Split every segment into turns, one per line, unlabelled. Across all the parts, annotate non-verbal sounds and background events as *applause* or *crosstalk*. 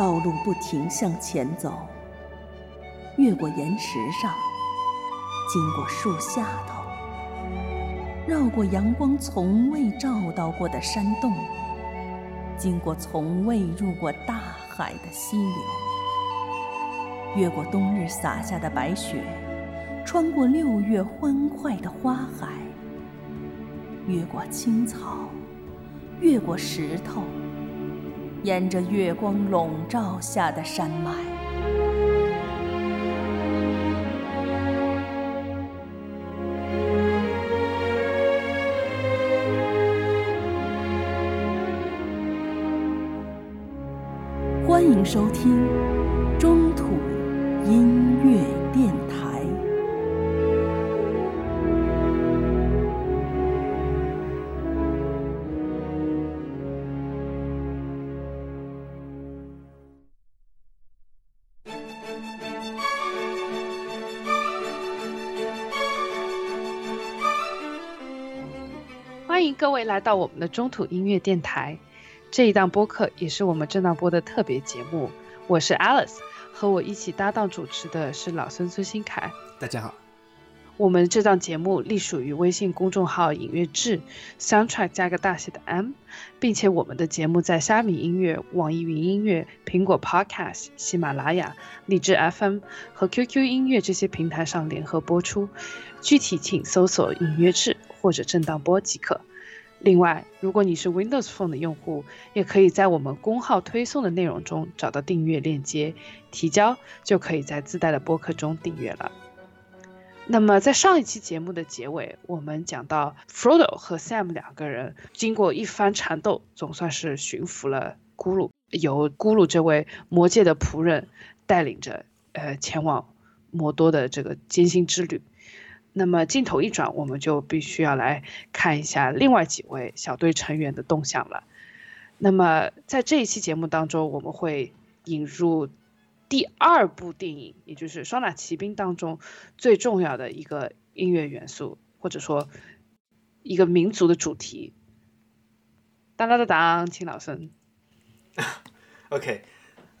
道路不停向前走，越过岩石上，经过树下头，绕过阳光从未照到过的山洞，经过从未入过大海的溪流，越过冬日洒下的白雪，穿过六月欢快的花海，越过青草，越过石头。沿着月光笼罩下的山脉，迎
来到我们的中土音乐电台。这一档播客也是我们正档播的特别节目。我是 Alice，和我一起搭档主持的是老孙孙新凯。
大家好。
我们这档节目隶属于微信公众号“影乐志 ”，Soundtrack 加个大写的 M，并且我们的节目在虾米音乐、网易云音乐、苹果 Podcast、喜马拉雅、荔枝 FM 和 QQ 音乐这些平台上联合播出。具体请搜索“影乐志”或者“震荡波”即可。另外，如果你是 Windows Phone 的用户，也可以在我们公号推送的内容中找到订阅链接，提交就可以在自带的播客中订阅了。那么，在上一期节目的结尾，我们讲到 Frodo 和 Sam 两个人经过一番缠斗，总算是驯服了咕噜，由咕噜这位魔界的仆人带领着，呃，前往魔多的这个艰辛之旅。那么镜头一转，我们就必须要来看一下另外几位小队成员的动向了。那么在这一期节目当中，我们会引入第二部电影，也就是《双打骑兵》当中最重要的一个音乐元素，或者说一个民族的主题。当当当当，请老孙。*laughs*
OK，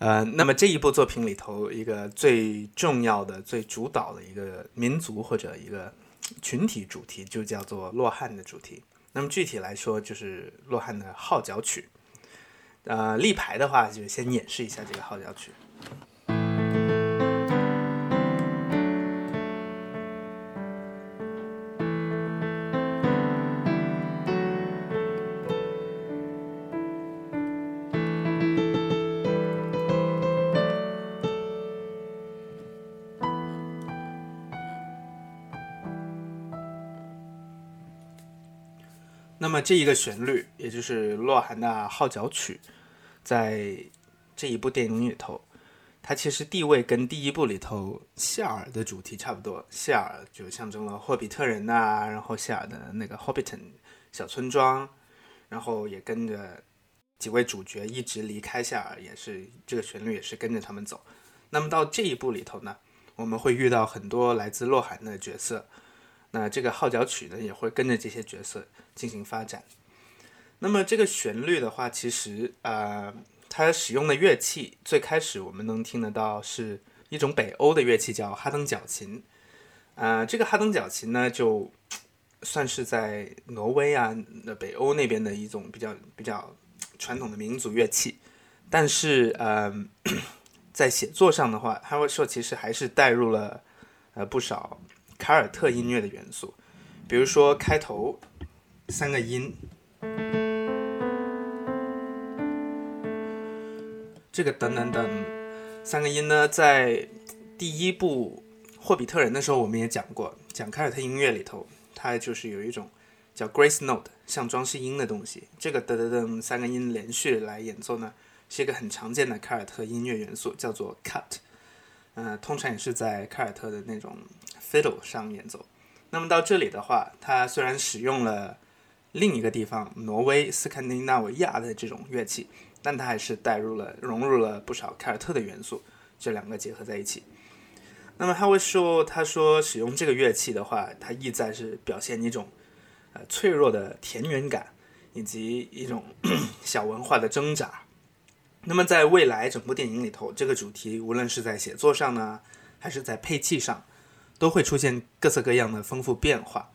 呃，那么这一部作品里头，一个最重要的、最主导的一个民族或者一个群体主题，就叫做洛汗的主题。那么具体来说，就是洛汗的号角曲。呃，立牌的话，就先演示一下这个号角曲。那么这一个旋律，也就是洛汗的号角曲，在这一部电影里头，它其实地位跟第一部里头谢尔的主题差不多。谢尔就象征了霍比特人呐、然后谢尔的那个 Hobbiton 小村庄，然后也跟着几位主角一直离开谢尔，也是这个旋律也是跟着他们走。那么到这一部里头呢，我们会遇到很多来自洛汗的角色。那这个号角曲呢，也会跟着这些角色进行发展。那么这个旋律的话，其实呃，它使用的乐器最开始我们能听得到是一种北欧的乐器，叫哈登角琴。呃，这个哈登角琴呢，就算是在挪威啊、那北欧那边的一种比较比较传统的民族乐器。但是呃，*coughs* 在写作上的话，他会说其实还是带入了呃不少。凯尔特音乐的元素，比如说开头三个音，这个等等等三个音呢，在第一部《霍比特人》的时候我们也讲过，讲凯尔特音乐里头，它就是有一种叫 Grace Note 像装饰音的东西。这个噔噔噔三个音连续来演奏呢，是一个很常见的凯尔特音乐元素，叫做 cut。呃，通常也是在凯尔特的那种 fiddle 上演奏。那么到这里的话，它虽然使用了另一个地方挪威、斯堪的纳维亚的这种乐器，但它还是带入了、融入了不少凯尔特的元素，这两个结合在一起。那么他会说，他说使用这个乐器的话，它意在是表现一种呃脆弱的田园感，以及一种 *clears throat* 小文化的挣扎。那么在未来整部电影里头，这个主题无论是在写作上呢，还是在配器上，都会出现各色各样的丰富变化。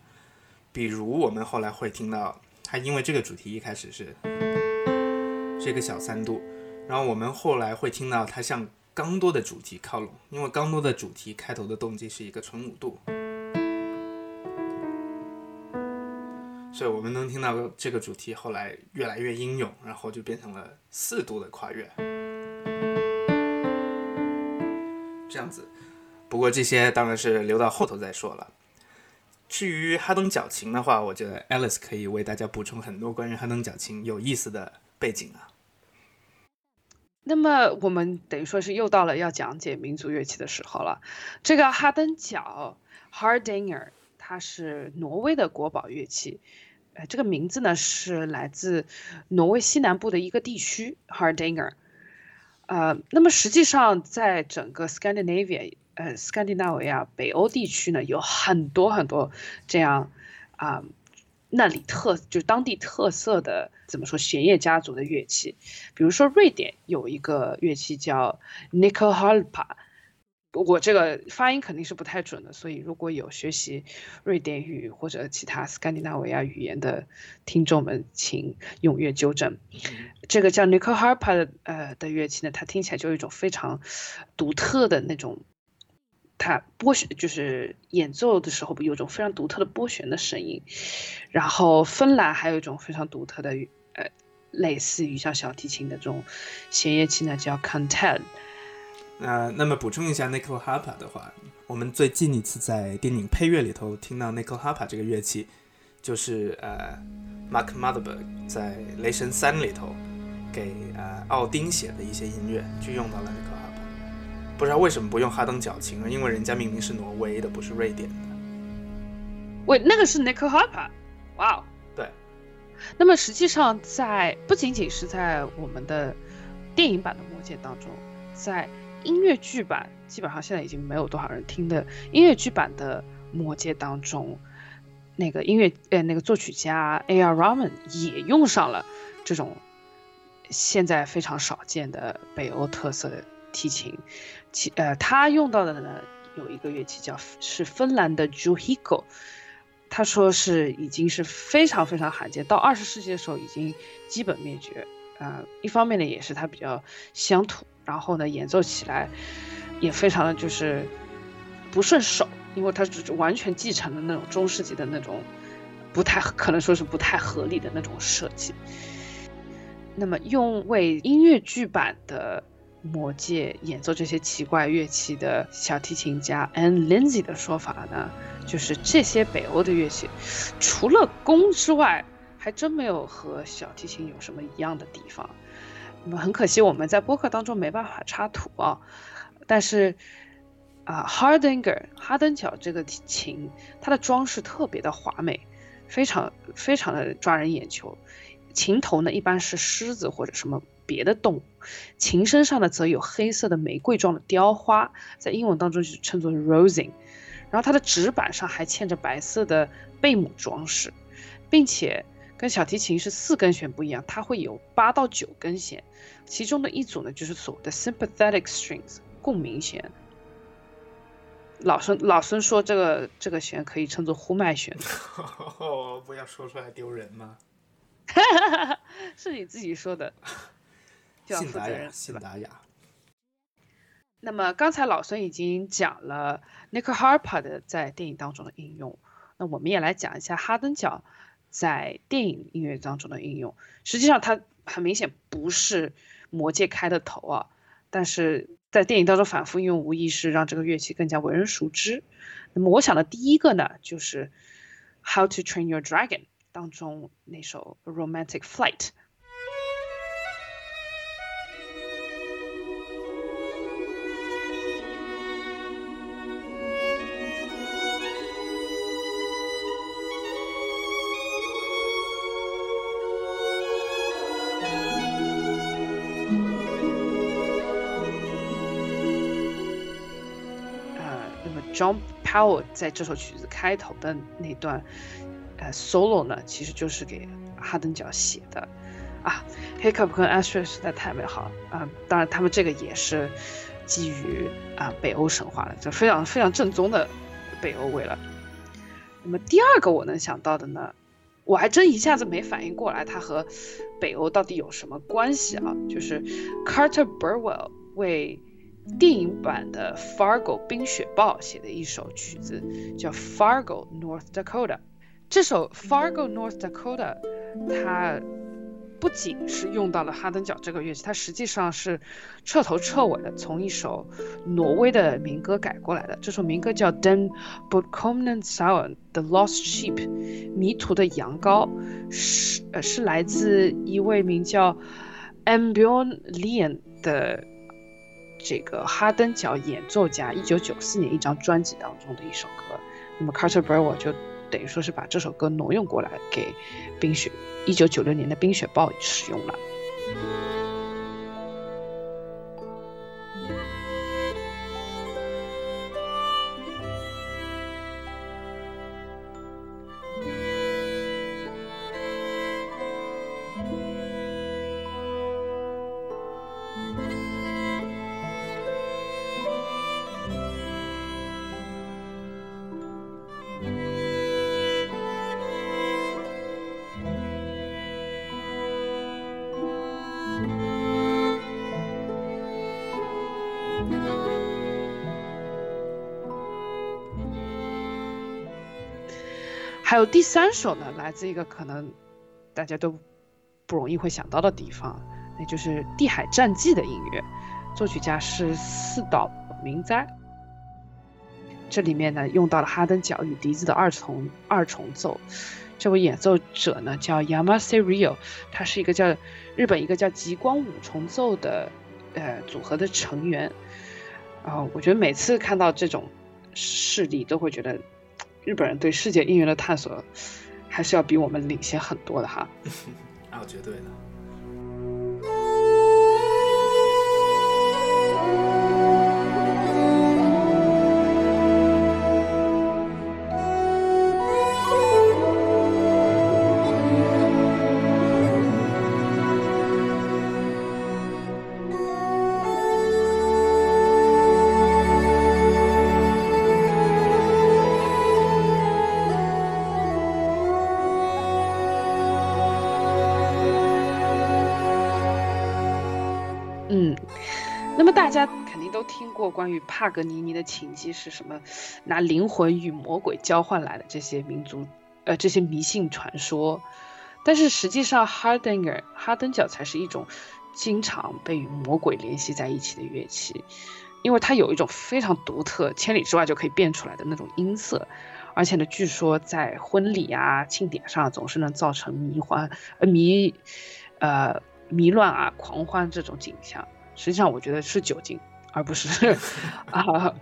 比如我们后来会听到，它因为这个主题一开始是是一个小三度，然后我们后来会听到它向刚多的主题靠拢，因为刚多的主题开头的动机是一个纯五度。所以我们能听到这个主题后来越来越英勇，然后就变成了四度的跨越，这样子。不过这些当然是留到后头再说了。至于哈登脚琴的话，我觉得 Alice 可以为大家补充很多关于哈登脚琴有意思的背景啊。
那么我们等于说是又到了要讲解民族乐器的时候了。这个哈登脚 Hardanger，它是挪威的国宝乐器。呃，这个名字呢是来自挪威西南部的一个地区 Hardanger。呃，那么实际上在整个 Scandinavia，呃，斯堪的纳维亚北欧地区呢有很多很多这样啊，那里特就当地特色的怎么说弦乐家族的乐器，比如说瑞典有一个乐器叫 n i k o h a l p a 我这个发音肯定是不太准的，所以如果有学习瑞典语或者其他斯堪的纳维亚语言的听众们，请踊跃纠正。这个叫 n i k o Harpa 的呃的乐器呢，它听起来就有一种非常独特的那种，它拨弦就是演奏的时候有种非常独特的拨弦的声音。然后芬兰还有一种非常独特的呃类似于像小提琴的这种弦乐器呢，叫 content，
那那么补充一下 n i k o Harpa 的话，我们最近一次在电影配乐里头听到 n i k o Harpa 这个乐器，就是呃 Mark Motherberg 在《雷神三》里头给呃奥丁写的一些音乐，就用到了 n i k o Harpa。不知道为什么不用哈登脚琴呢？因为人家明明是挪威的，不是瑞典的。
喂，那个是 n i k o Harper，哇哦。
对。
那么实际上，在不仅仅是在我们的电影版的《魔戒》当中，在音乐剧版基本上现在已经没有多少人听的音乐剧版的《魔戒》当中，那个音乐呃那个作曲家 A.R. Rahman 也用上了这种现在非常少见的北欧特色的提琴，其呃他用到的呢有一个乐器叫是芬兰的 Juhiko，他说是已经是非常非常罕见，到二十世纪的时候已经基本灭绝啊。一方面呢也是它比较乡土。然后呢，演奏起来也非常的就是不顺手，因为它是完全继承了那种中世纪的那种不太可能说是不太合理的那种设计。那么，用为音乐剧版的《魔界》演奏这些奇怪乐器的小提琴家 Ann Lindsay 的说法呢，就是这些北欧的乐器除了弓之外，还真没有和小提琴有什么一样的地方。那么很可惜，我们在播客当中没办法插图啊。但是啊，Hardanger 哈登角这个琴，它的装饰特别的华美，非常非常的抓人眼球。琴头呢一般是狮子或者什么别的动物，琴身上呢则有黑色的玫瑰状的雕花，在英文当中就称作 rosing。然后它的纸板上还嵌着白色的贝母装饰，并且。跟小提琴是四根弦不一样，它会有八到九根弦，其中的一组呢就是所谓的 sympathetic strings 共鸣弦。老孙老孙说这个这个弦可以称作呼麦弦。*laughs*
不要说出来丢人吗？*laughs*
是你自己说的，
信达雅，信达雅。
那么刚才老孙已经讲了 Nick Harper 的在电影当中的应用，那我们也来讲一下哈登角。在电影音乐当中的应用，实际上它很明显不是魔戒开的头啊，但是在电影当中反复应用，无疑是让这个乐器更加为人熟知。那么我想的第一个呢，就是《How to Train Your Dragon》当中那首《Romantic Flight》。John Powell 在这首曲子开头的那段，呃，solo 呢，其实就是给哈登角写的，啊，Hiccup 跟 Astrid 实在太美好了啊！当然，他们这个也是基于啊北欧神话的，就非常非常正宗的北欧味了。那么第二个我能想到的呢，我还真一下子没反应过来，它和北欧到底有什么关系啊？就是 Carter Burwell 为电影版的《Fargo 冰雪豹》写的一首曲子，叫《Fargo North Dakota》。这首《Fargo North Dakota》，它不仅是用到了哈登角这个乐器，它实际上是彻头彻尾的从一首挪威的民歌改过来的。这首民歌叫《Den Borkommen Sau》，The Lost Sheep，迷途的羊羔，是呃是来自一位名叫 Ambjorn Lien 的这个哈登角演奏家，一九九四年一张专辑当中的一首歌。那么 Carter Burwell 就等于说是把这首歌挪用过来给冰雪一九九六年的《冰雪暴》使用了。还有第三首呢，来自一个可能大家都不容易会想到的地方，那就是《地海战记》的音乐，作曲家是四岛明哉。这里面呢用到了哈登角与笛子的二重二重奏，这位演奏者呢叫 Yamase Ryo，他是一个叫日本一个叫极光五重奏的呃组合的成员。啊，我觉得每次看到这种事例，都会觉得。日本人对世界音乐的探索，还是要比我们领先很多的哈。*laughs*
啊，绝对的。
嗯，那么大家肯定都听过关于帕格尼尼的琴技是什么，拿灵魂与魔鬼交换来的这些民族，呃，这些迷信传说。但是实际上，哈登尔哈登角才是一种经常被与魔鬼联系在一起的乐器，因为它有一种非常独特、千里之外就可以变出来的那种音色，而且呢，据说在婚礼啊、庆典上总是能造成迷幻、呃迷、呃迷乱啊、狂欢这种景象。实际上，我觉得是酒精，而不是 *laughs* 啊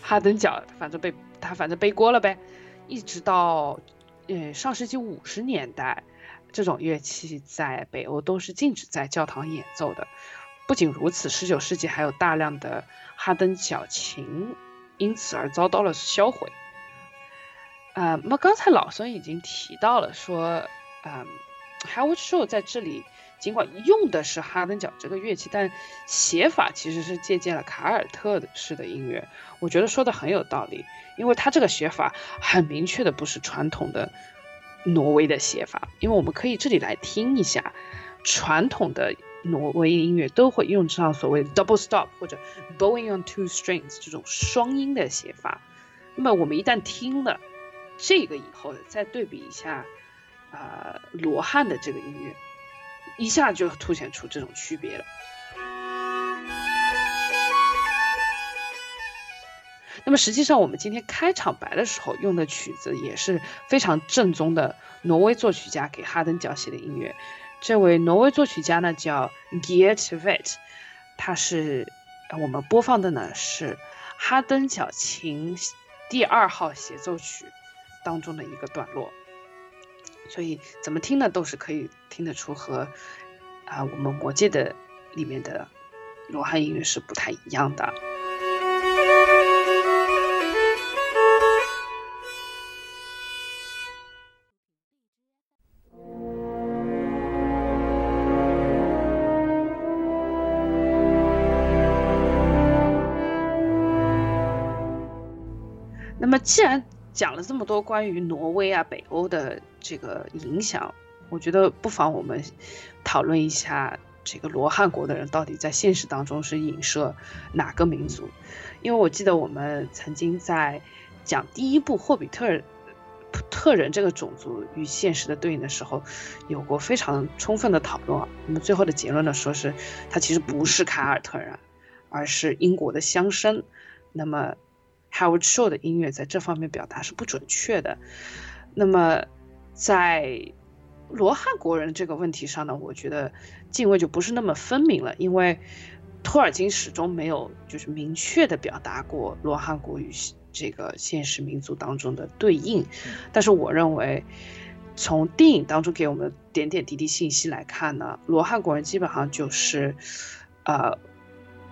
哈登角，反正被他反正背锅了呗。一直到呃上世纪五十年代，这种乐器在北欧都是禁止在教堂演奏的。不仅如此，十九世纪还有大量的哈登角琴因此而遭到了销毁。啊，那么刚才老孙已经提到了说，嗯，Howard Shore 在这里。尽管用的是哈登角这个乐器，但写法其实是借鉴了卡尔特式的音乐。我觉得说的很有道理，因为他这个写法很明确的不是传统的挪威的写法。因为我们可以这里来听一下，传统的挪威音乐都会用上所谓 double stop 或者 bowing on two strings 这种双音的写法。那么我们一旦听了这个以后，再对比一下啊罗汉的这个音乐。一下就凸显出这种区别了。那么实际上，我们今天开场白的时候用的曲子也是非常正宗的挪威作曲家给哈登角写的音乐。这位挪威作曲家呢叫 Geert Vet，他是我们播放的呢是哈登角琴第二号协奏曲当中的一个段落。所以怎么听呢都是可以听得出和啊我们魔界的里面的罗汉音乐是不太一样的。那么既然讲了这么多关于挪威啊北欧的这个影响，我觉得不妨我们讨论一下这个罗汉国的人到底在现实当中是影射哪个民族？因为我记得我们曾经在讲第一部《霍比特人》。特人这个种族与现实的对应的时候，有过非常充分的讨论。那么最后的结论呢，说是他其实不是凯尔特人，而是英国的乡绅。那么 Howard Shaw 的音乐在这方面表达是不准确的。那么在罗汉国人这个问题上呢，我觉得敬畏就不是那么分明了，因为托尔金始终没有就是明确的表达过罗汉国与。这个现实民族当中的对应，但是我认为，从电影当中给我们点点滴滴信息来看呢，罗汉国人基本上就是，呃，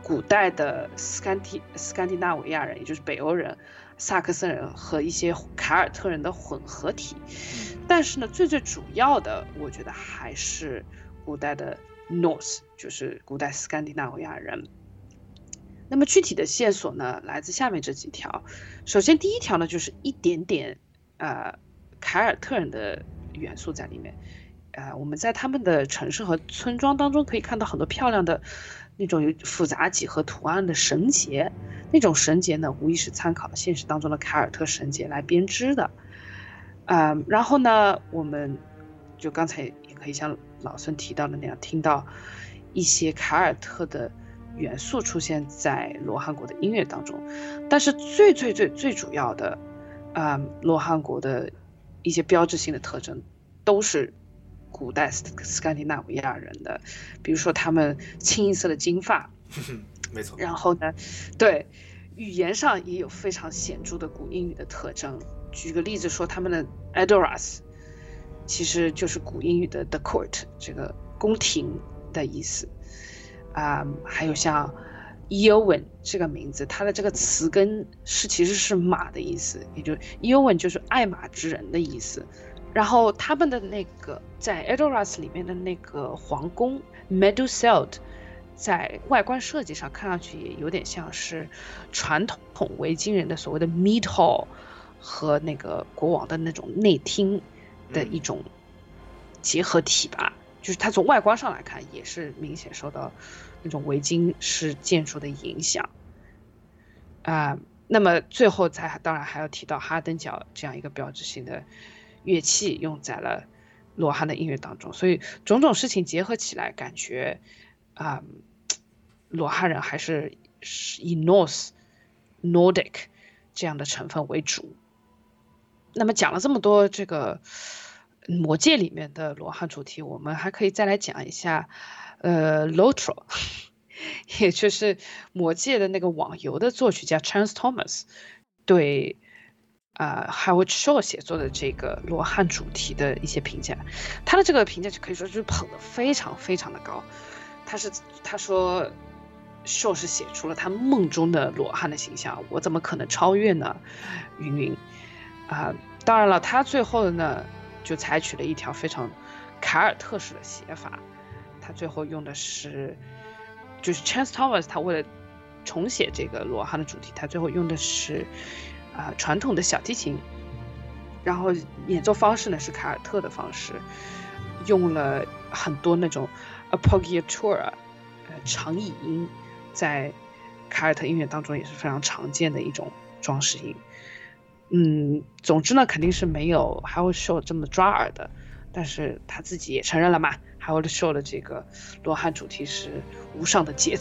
古代的斯堪蒂斯堪的纳维亚人，也就是北欧人、萨克森人和一些凯尔特人的混合体。但是呢，最最主要的，我觉得还是古代的 Norse，就是古代斯堪的纳维亚人。那么具体的线索呢，来自下面这几条。首先，第一条呢，就是一点点呃凯尔特人的元素在里面。呃，我们在他们的城市和村庄当中可以看到很多漂亮的那种有复杂几何图案的绳结。那种绳结呢，无疑是参考现实当中的凯尔特绳结来编织的。嗯，然后呢，我们就刚才也可以像老孙提到的那样，听到一些凯尔特的。元素出现在罗汉国的音乐当中，但是最最最最主要的，啊，罗汉国的一些标志性的特征都是古代斯斯堪的纳维亚人的，比如说他们清一色的金发，*laughs*
没错。
然后呢，对语言上也有非常显著的古英语的特征。举个例子说，他们的 Adoras 其实就是古英语的 the court 这个宫廷的意思。啊，还有像 Eowyn 这个名字，它的这个词根是其实是马的意思，也就 Eowyn 就是爱马之人的意思。然后他们的那个在 Edoras 里面的那个皇宫 Meduseld，在外观设计上看上去也有点像是传统维京人的所谓的 Mead Hall 和那个国王的那种内厅的一种结合体吧。就是它从外观上来看，也是明显受到那种维京式建筑的影响啊。那么最后才当然还要提到哈登角这样一个标志性的乐器用在了罗汉的音乐当中。所以种种事情结合起来，感觉啊，罗汉人还是是以 North Nordic 这样的成分为主。那么讲了这么多这个。魔戒里面的罗汉主题，我们还可以再来讲一下，呃，Lotro，*laughs* 也就是魔戒的那个网游的作曲家 Chance Thomas 对啊 Howard Shaw 写作的这个罗汉主题的一些评价，他的这个评价就可以说就是捧得非常非常的高。他是他说 Shaw 是写出了他梦中的罗汉的形象，我怎么可能超越呢？云云啊，当然了，他最后呢。就采取了一条非常凯尔特式的写法，他最后用的是，就是 Chance Thomas，他为了重写这个罗汉的主题，他最后用的是啊传统的小提琴，然后演奏方式呢是凯尔特的方式，用了很多那种 appoggiatura，呃长倚音，在凯尔特音乐当中也是非常常见的一种装饰音。嗯，总之呢，肯定是没有 Howard show 这么抓耳的，但是他自己也承认了嘛，Howard show 的这个罗汉主题是无上的杰 *laughs*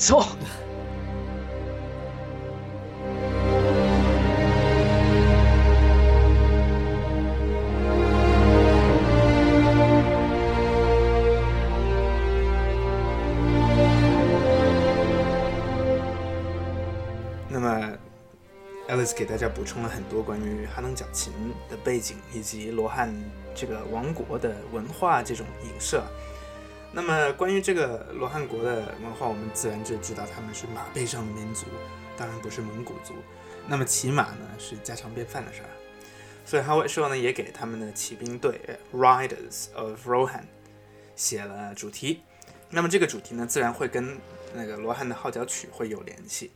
作。
给大家补充了很多关于哈登角琴的背景以及罗汉这个王国的文化这种影射。那么关于这个罗汉国的文化，我们自然就知道他们是马背上的民族，当然不是蒙古族。那么骑马呢是家常便饭的事儿，所以哈维说呢也给他们的骑兵队 Riders of Rohan 写了主题。那么这个主题呢自然会跟那个罗汉的号角曲会有联系。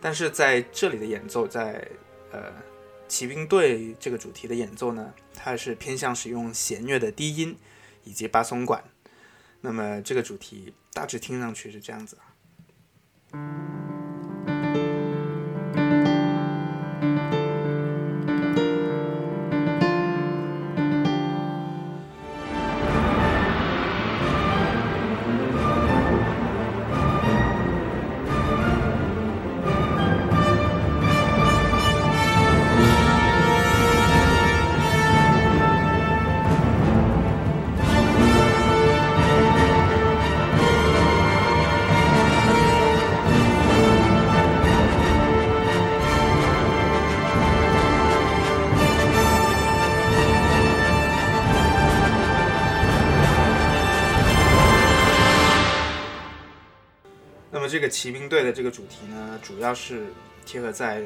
但是在这里的演奏，在呃骑兵队这个主题的演奏呢，它是偏向使用弦乐的低音以及巴松管。那么这个主题大致听上去是这样子啊。这个骑兵队的这个主题呢，主要是贴合在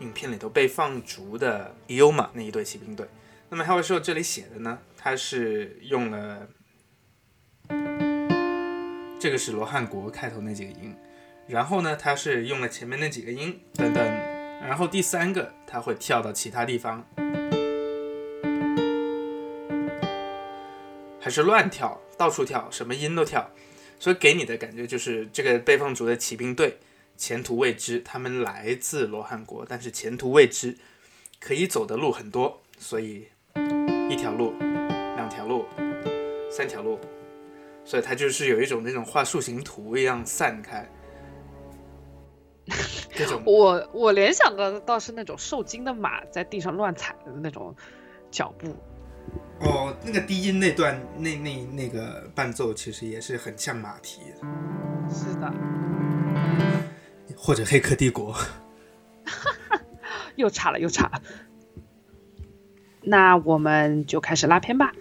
影片里头被放逐的伊欧玛那一队骑兵队。那么 Howard 这里写的呢，他是用了这个是罗汉国开头那几个音，然后呢，他是用了前面那几个音等等，然后第三个他会跳到其他地方，还是乱跳，到处跳，什么音都跳。所以给你的感觉就是这个被放逐的骑兵队前途未知，他们来自罗汉国，但是前途未知，可以走的路很多，所以一条路、两条路、三条路，所以他就是有一种那种画树形图一样散开。这种
我我联想的倒是那种受惊的马在地上乱踩的那种脚步。
哦，那个低音那段，那那那个伴奏其实也是很像马蹄的。
是的。
或者《黑客帝国》。*laughs*
又差了，又差了。那我们就开始拉片吧。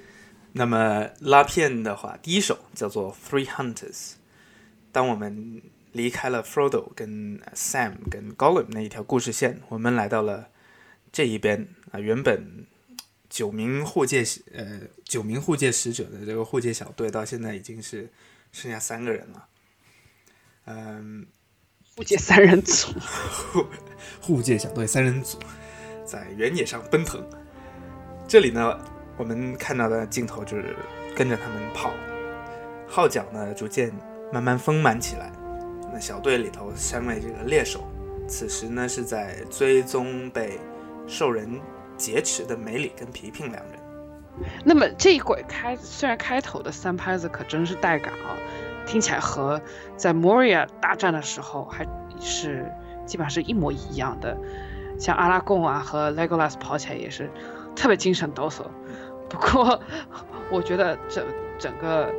那么拉片的话，第一首叫做《Three Hunters》。当我们离开了 Frodo 跟 Sam 跟 Gollum 那一条故事线，我们来到了这一边啊，原本。九名护戒呃，九名护戒使者的这个护戒小队到现在已经是剩下三个人了。嗯，
护戒三人组，
护护戒小队三人组在原野上奔腾。这里呢，我们看到的镜头就是跟着他们跑，号角呢逐渐慢慢丰满起来。那小队里头三位这个猎手，此时呢是在追踪被兽人。劫持的梅里跟皮皮两人。
那么这一轨开虽然开头的三拍子可真是带感啊，听起来和在 Moria 大战的时候还是基本上是一模一样的。像阿拉贡啊和 Legolas 跑起来也是特别精神抖擞。不过我觉得整整个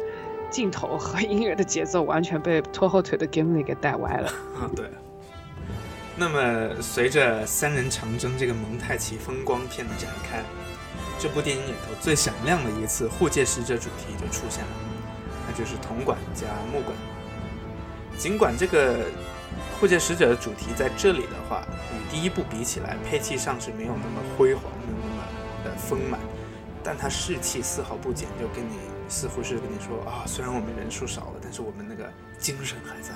镜头和音乐的节奏完全被拖后腿的 Gimli 给带歪了。
啊，*laughs* 对。那么，随着三人长征这个蒙太奇风光片的展开，这部电影里头最响亮的一次护戒使者主题就出现了，那就是铜管加木管。尽管这个护戒使者的主题在这里的话，与第一部比起来，配器上是没有那么辉煌，没有那么的丰满，但它士气丝毫不减，就跟你似乎是跟你说啊，虽然我们人数少了，但是我们那个精神还在。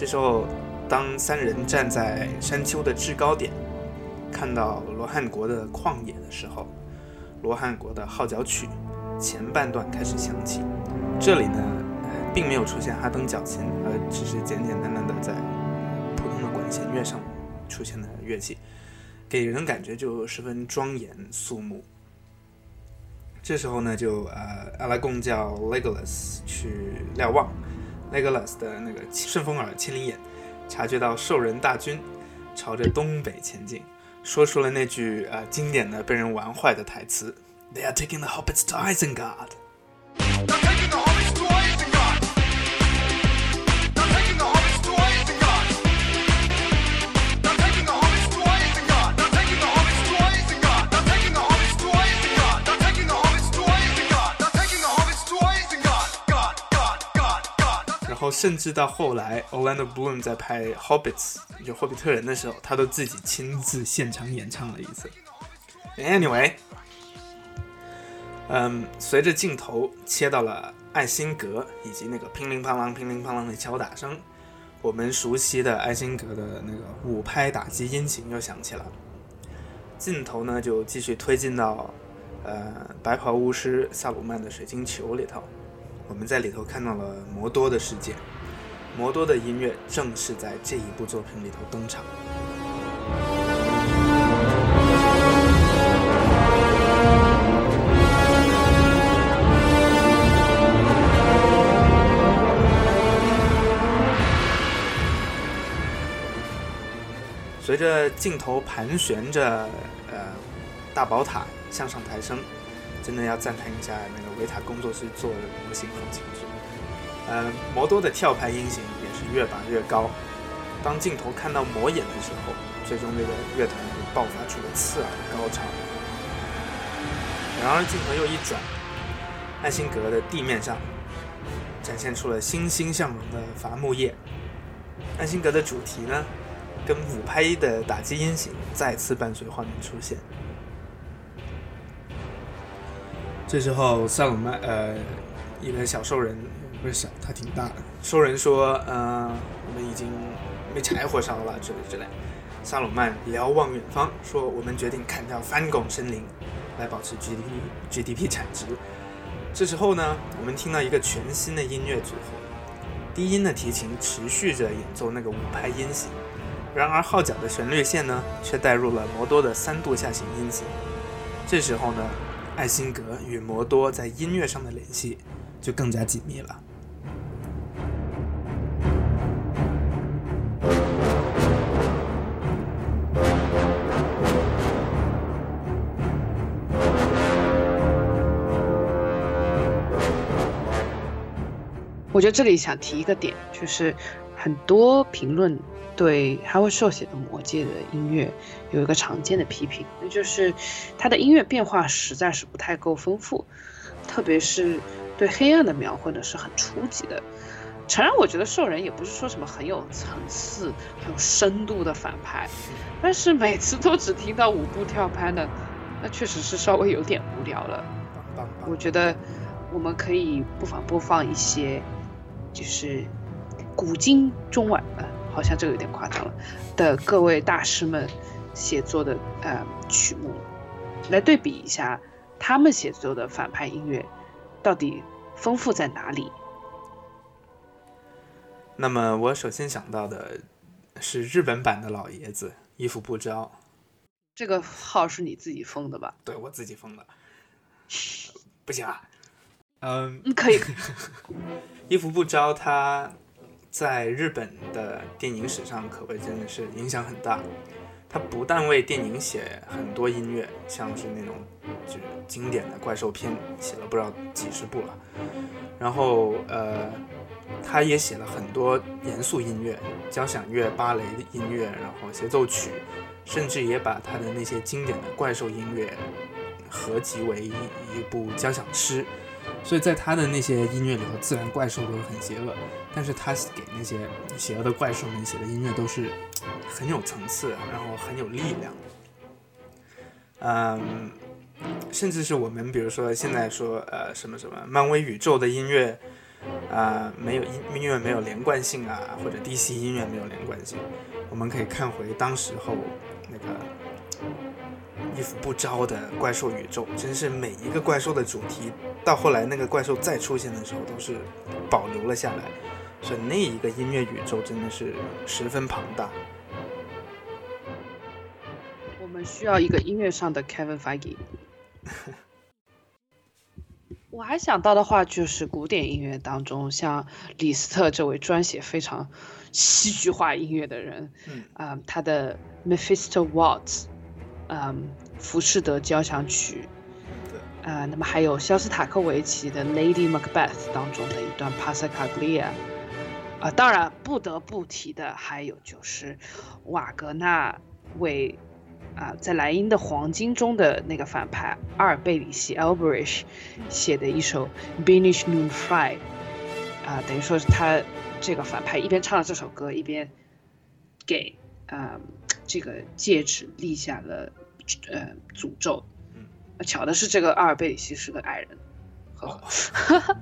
这时候，当三人站在山丘的制高点，看到罗汉国的旷野的时候，罗汉国的号角曲前半段开始响起。这里呢，并没有出现哈登角琴，而只是简简单单的在普通的管弦乐上出现的乐器，给人感觉就十分庄严肃穆。这时候呢，就呃，阿拉贡叫 Legolas 去瞭望。Legolas 的那个顺风耳、千里眼，察觉到兽人大军朝着东北前进，说出了那句呃经典的被人玩坏的台词：“They are taking the hobbits to Isengard。”然后甚至到后来，Orlando Bloom 在拍《Hobbits》就《霍比特人》的时候，他都自己亲自现场演唱了一次。Anyway，嗯，随着镜头切到了艾辛格以及那个乒铃乓啷、乒铃乓啷的敲打声，我们熟悉的艾辛格的那个五拍打击音型又响起了。镜头呢就继续推进到呃白袍巫师萨鲁曼的水晶球里头。我们在里头看到了摩多的世界，摩多的音乐正是在这一部作品里头登场。随着镜头盘旋着，呃，大宝塔向上抬升。真的要赞叹一下那个维塔工作室做的模型很精致。呃，摩多的跳拍音型也是越拔越高。当镜头看到魔眼的时候，最终这个乐团就爆发出了刺耳的高潮。然而镜头又一转，艾辛格的地面上展现出了欣欣向荣的伐木业。艾辛格的主题呢，跟五拍一的打击音型再次伴随画面出现。这时候，萨鲁曼，呃，一个小兽人，不是小，他挺大的。兽人说：“呃，我们已经没柴火烧了，之类之类。”萨鲁曼瞭望远方，说：“我们决定砍掉翻拱森林，来保持 GDP GDP 产值。”这时候呢，我们听到一个全新的音乐组合，低音的提琴持续着演奏那个五拍音型，然而号角的旋律线呢，却带入了摩多的三度下行音型。这时候呢。艾辛格与摩多在音乐上的联系就更加紧密了。
我觉得这里想提一个点，就是很多评论。对 Howard Shore 写的《魔戒》的音乐有一个常见的批评，那就是他的音乐变化实在是不太够丰富，特别是对黑暗的描绘呢是很初级的。诚然，我觉得兽人也不是说什么很有层次、很有深度的反派，但是每次都只听到五步跳拍呢，那确实是稍微有点无聊了。我觉得我们可以不妨播放一些，就是古今中外的。好像这个有点夸张了。的各位大师们写作的呃曲目，来对比一下他们写作的反派音乐到底丰富在哪里？
那么我首先想到的是日本版的老爷子伊福不招。
这个号是你自己封的吧？
对我自己封的。不行啊。嗯，
可以。*laughs*
伊福不招他。在日本的电影史上，可谓真的是影响很大。他不但为电影写很多音乐，像是那种就是经典的怪兽片，写了不知道几十部了。然后，呃，他也写了很多严肃音乐，交响乐、芭蕾的音乐，然后协奏曲，甚至也把他的那些经典的怪兽音乐合集为一一部交响诗。所以在他的那些音乐里头，自然怪兽都是很邪恶，但是他给那些邪恶的怪兽们写的音乐都是很有层次，然后很有力量。嗯，甚至是我们比如说现在说呃什么什么漫威宇宙的音乐啊，没有音音乐没有连贯性啊，或者 DC 音乐没有连贯性，我们可以看回当时候那个。衣服不招的怪兽宇宙，真是每一个怪兽的主题，到后来那个怪兽再出现的时候，都是保留了下来。所以那一个音乐宇宙真的是十分庞大。
我们需要一个音乐上的 Kevin Feige。*laughs* 我还想到的话，就是古典音乐当中，像李斯特这位专写非常戏剧化音乐的人，啊，他的 Mephisto Waltz。嗯，浮士德交响曲，
对，
呃，那么还有肖斯塔科维奇的《Lady Macbeth》当中的一段 Passacaglia，啊，当然不得不提的还有就是瓦格纳为啊在莱茵的黄金中的那个反派阿尔贝里希 （Alberish） 写的一首《b e n i s h Noon Fly》，啊，等于说是他这个反派一边唱了这首歌，一边给啊、这个戒指立下了呃诅咒。巧的是，这个阿尔贝里希是个矮人。呵呵。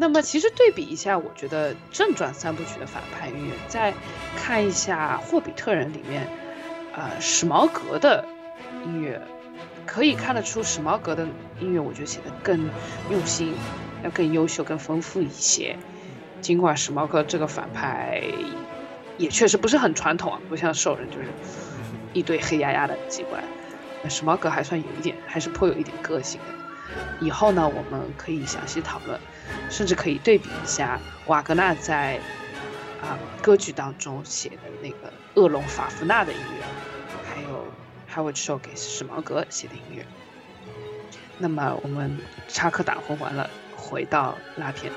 那么其实对比一下，我觉得正传三部曲的反派音乐，再看一下《霍比特人》里面，呃，史矛革的音乐，可以看得出史矛革的音乐，我觉得写的更用心，要更优秀、更丰富一些。尽管史矛革这个反派也确实不是很传统啊，不像兽人就是一堆黑压压的机关，那史矛革还算有一点，还是颇有一点个性的。以后呢，我们可以详细讨论，甚至可以对比一下瓦格纳在啊、歌剧当中写的那个恶龙法夫纳的音乐，还有 Howard Shaw 给史矛革写的音乐。那么我们插科打诨完了，回到拉片。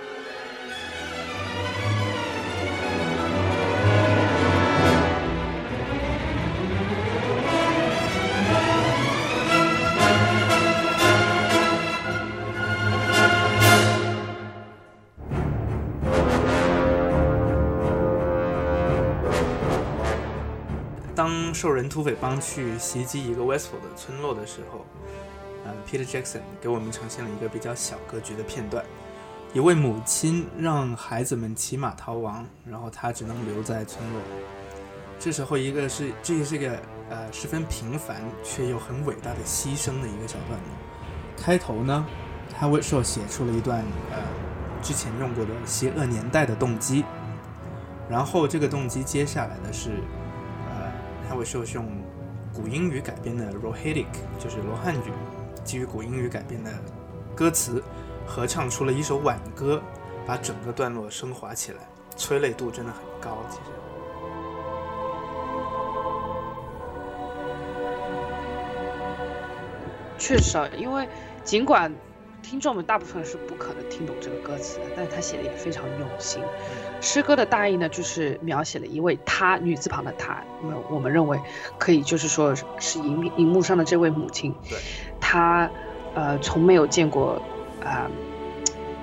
兽人土匪帮去袭击一个 Westford 的村落的时候，呃，Peter Jackson 给我们呈现了一个比较小格局的片段。一位母亲让孩子们骑马逃亡，然后他只能留在村落。这时候，一个是这是一个呃十分平凡却又很伟大的牺牲的一个小段落。开头呢，他为受写出了一段呃之前用过的邪恶年代的动机，然后这个动机接下来的是呃他为受是用古英语改编的 Rohedic，就是罗汉语，基于古英语改编的歌词，合唱出了一首挽歌，把整个段落升华起来，催泪度真的很高。其实，
确实啊，因为尽管听众们大部分是不可能听懂这个歌词的，但是他写的也非常用心。诗歌的大意呢，就是描写了一位她女字旁的她，那么我们认为可以就是说是荧荧幕上的这位母亲，
对，
她呃从没有见过啊、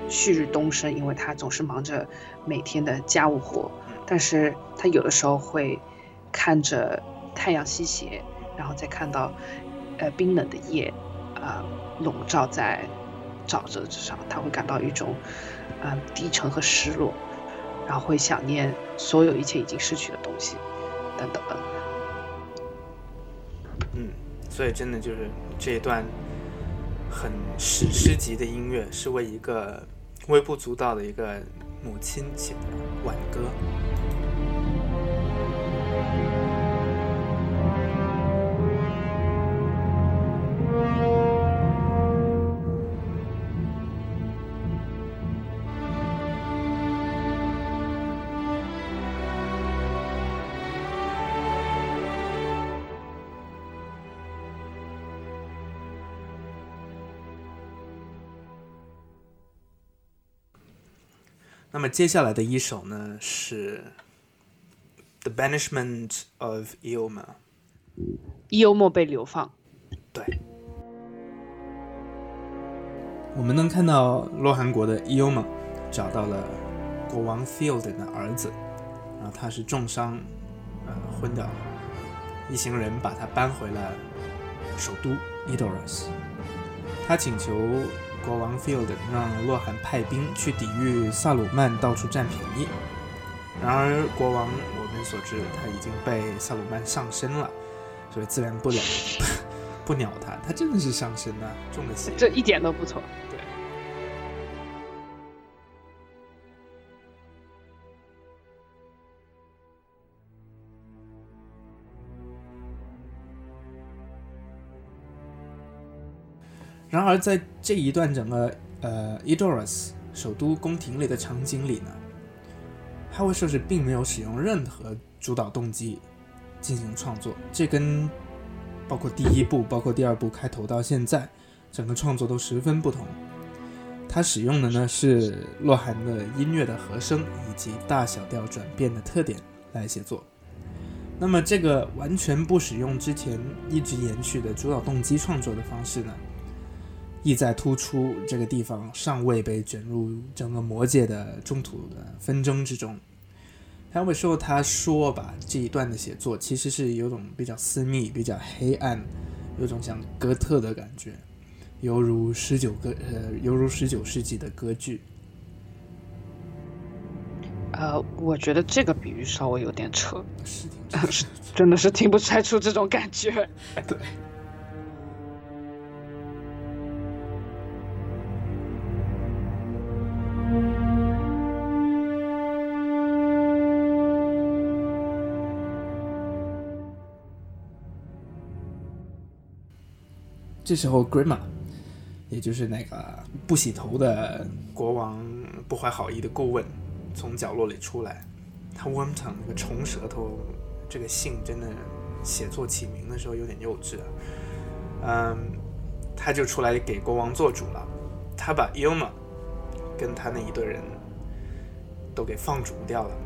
旭日东升，因为她总是忙着每天的家务活，但是她有的时候会看着太阳西斜，然后再看到呃冰冷的夜啊、笼罩在沼泽之上，他会感到一种嗯、低沉和失落。然后会想念所有一切已经失去的东西，等等。
嗯，所以真的就是这一段很史诗级的音乐，是为一个微不足道的一个母亲写的挽歌。那么接下来的一首呢是《The Banishment of Ioma》。
幽默被流放，
对，我们能看到洛汗国的伊欧玛找到了国王 Field 的儿子，然后他是重伤，呃，昏倒了。一行人把他搬回了首都 Edoras。他请求国王 Field 让洛汗派兵去抵御萨鲁曼到处占便宜。然而国王我们所知他已经被萨鲁曼上身了，所以自然不了 *laughs* 不鸟他。他真的是上身呐、中了邪。
这一点都不错。
然而，在这一段整个呃 Edoras 首都宫廷里的场景里呢，哈维设是并没有使用任何主导动机进行创作，这跟包括第一部、包括第二部开头到现在，整个创作都十分不同。他使用的呢是洛涵的音乐的和声以及大小调转变的特点来写作。那么这个完全不使用之前一直延续的主导动机创作的方式呢，意在突出这个地方尚未被卷入整个魔界的中土的纷争之中，还有时候他说吧，这一段的写作其实是有种比较私密、比较黑暗，有种像哥特的感觉，犹如十九个呃，犹如十九世纪的歌剧。
呃，我觉得这个比喻稍微有点扯，*laughs*
是
是 *laughs* 真的是听不出来出这种感觉。*laughs*
对。这时候，Grima，也就是那个不洗头的国王不怀好意的顾问，从角落里出来。他温成那个虫舌头，这个姓真的写作起名的时候有点幼稚。嗯，他就出来给国王做主了。他把 Yuma 跟他那一队人都给放逐掉了。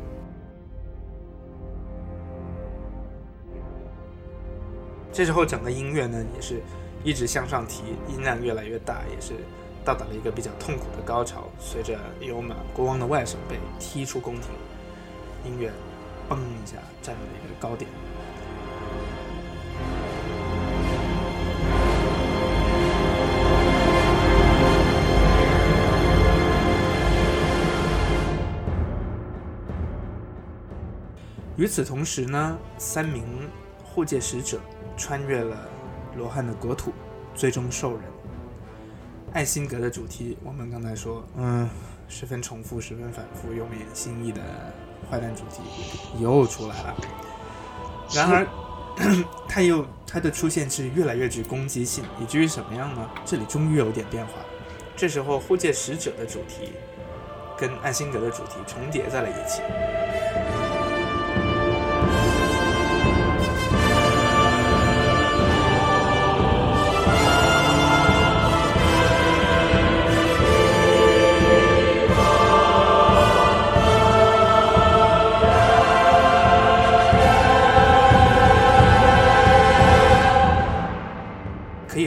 这时候，整个音乐呢也是。一直向上提，音量越来越大，也是到达了一个比较痛苦的高潮。随着尤玛国王的外甥被踢出宫廷，音乐嘣一下站了一个高点。与此同时呢，三名护戒使者穿越了。罗汉的国土，最终兽人。艾辛格的主题，我们刚才说，嗯，十分重复，十分反复，又没新意的坏蛋主题又出来了。然而，*coughs* 他又他的出现是越来越具攻击性，以至于什么样呢？这里终于有点变化。这时候，护戒使者的主题跟艾辛格的主题重叠在了一起。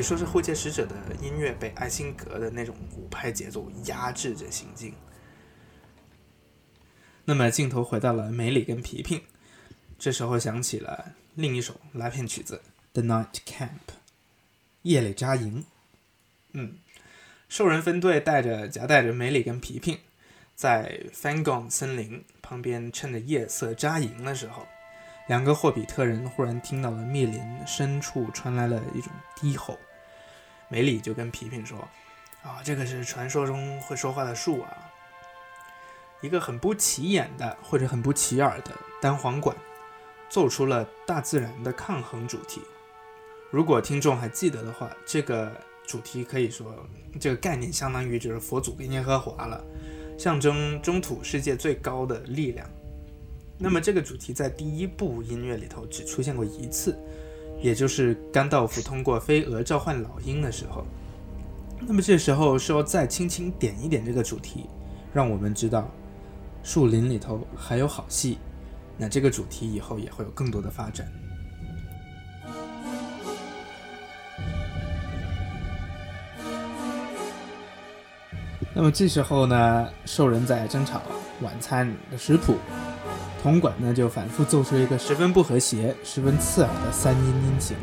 说是护戒使者的音乐被艾辛格的那种鼓拍节奏压制着行进。那么镜头回到了梅里跟皮皮，这时候响起了另一首拉片曲子《The Night Camp》夜里扎营。嗯，兽人分队带着夹带着梅里跟皮皮，在 Fangon 森林旁边趁着夜色扎营的时候。两个霍比特人忽然听到了密林深处传来了一种低吼，梅里就跟皮皮说：“啊，这个是传说中会说话的树啊，一个很不起眼的或者很不起眼的单簧管，奏出了大自然的抗衡主题。如果听众还记得的话，这个主题可以说这个概念相当于就是佛祖跟耶和华了，象征中土世界最高的力量。”那么这个主题在第一部音乐里头只出现过一次，也就是甘道夫通过飞蛾召唤老鹰的时候。那么这时候说再轻轻点一点这个主题，让我们知道树林里头还有好戏。那这个主题以后也会有更多的发展。那么这时候呢，兽人在争吵晚餐的食谱。铜管呢，就反复奏出一个十分不和谐、十分刺耳的三音音型。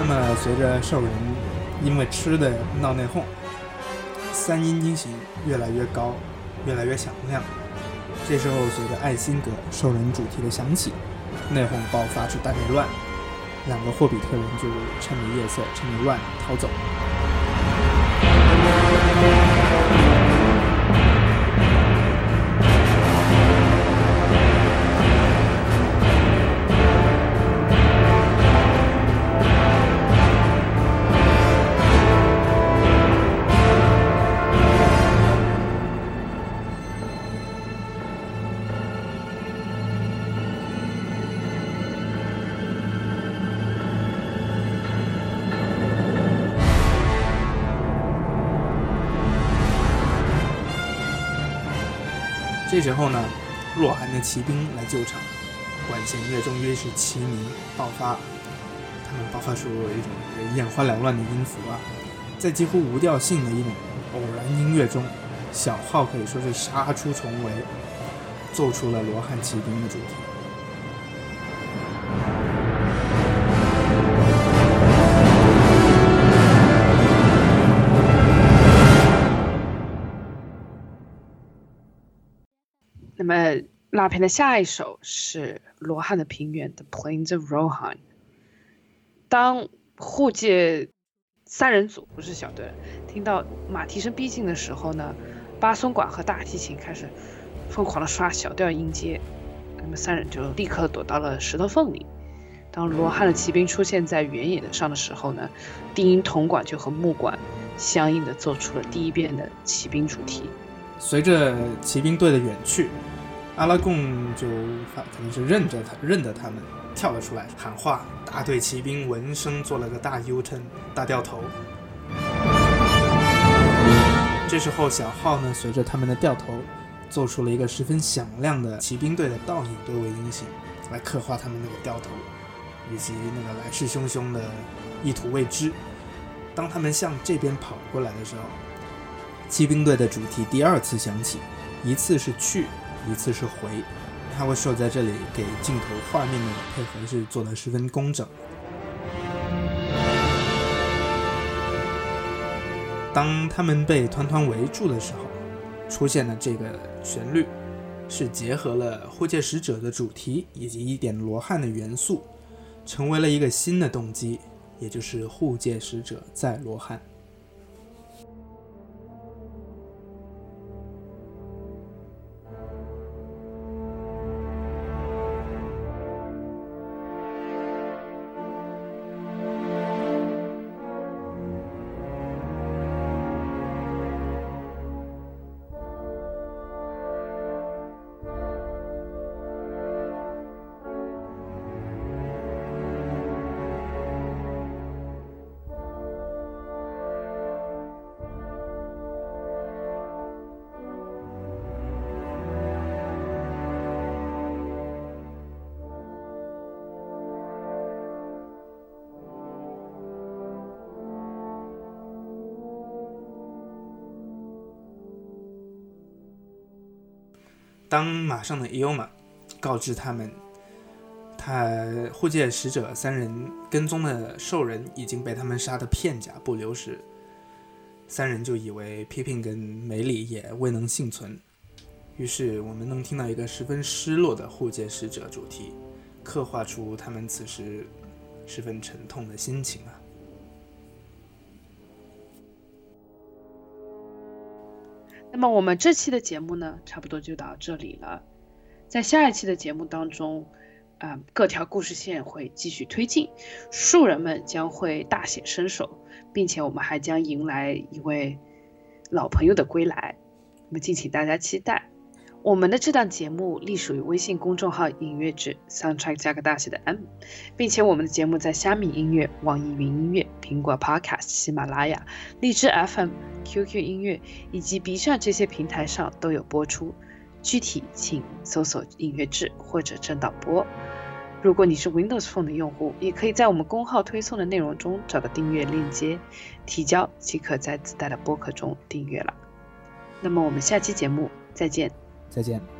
那么，随着兽人。吃的闹内讧，三音音型越来越高，越来越响亮。这时候，随着艾辛格兽人主题的响起，内讧爆发出大内乱，两个霍比特人就趁着夜色，趁着乱逃走。这时候呢，洛汗的骑兵来救场，管弦乐中于是齐鸣爆发，他们爆发出一种眼花缭乱的音符啊，在几乎无调性的一种偶然音乐中，小号可以说是杀出重围，奏出了罗汉骑兵的主题。
拉片的下一首是罗汉的平原的 Plains of Rohan。当护戒三人组不是小队，听到马蹄声逼近的时候呢，巴松管和大提琴开始疯狂的刷小调音阶，那么三人就立刻躲到了石头缝里。当罗汉的骑兵出现在原野上的时候呢，低音铜管就和木管相应的奏出了第一遍的骑兵主题。
随着骑兵队的远去。阿拉贡就肯定是认着他，认得他们，跳了出来喊话。大队骑兵闻声做了个大 U turn，大掉头。这时候小号呢，随着他们的掉头，做出了一个十分响亮的骑兵队的倒影对位音型，来刻画他们那个掉头，以及那个来势汹汹的意图未知。当他们向这边跑过来的时候，骑兵队的主题第二次响起，一次是去。一次是回，他会说在这里给镜头画面的配合是做的十分工整。当他们被团团围住的时候，出现的这个旋律是结合了护戒使者的主题以及一点罗汉的元素，成为了一个新的动机，也就是护戒使者在罗汉。当马上的伊欧玛告知他们，他护戒使者三人跟踪的兽人已经被他们杀得片甲不留时，三人就以为皮平跟梅里也未能幸存。于是我们能听到一个十分失落的护戒使者主题，刻画出他们此时十分沉痛的心情啊。
那么我们这期的节目呢，差不多就到这里了。在下一期的节目当中，啊，各条故事线会继续推进，树人们将会大显身手，并且我们还将迎来一位老朋友的归来，那么敬请大家期待。我们的这档节目隶属于微信公众号“音乐志 ”，Soundtrack 加个大写的 M，并且我们的节目在虾米音乐、网易云音乐、苹果 Podcast、喜马拉雅、荔枝 FM、QQ 音乐以及 B 站这些平台上都有播出。具体请搜索“音乐志”或者“正导播”。如果你是 Windows Phone 的用户，也可以在我们公号推送的内容中找到订阅链接，提交即可在自带的播客中订阅了。那么我们下期节目再见。
再见。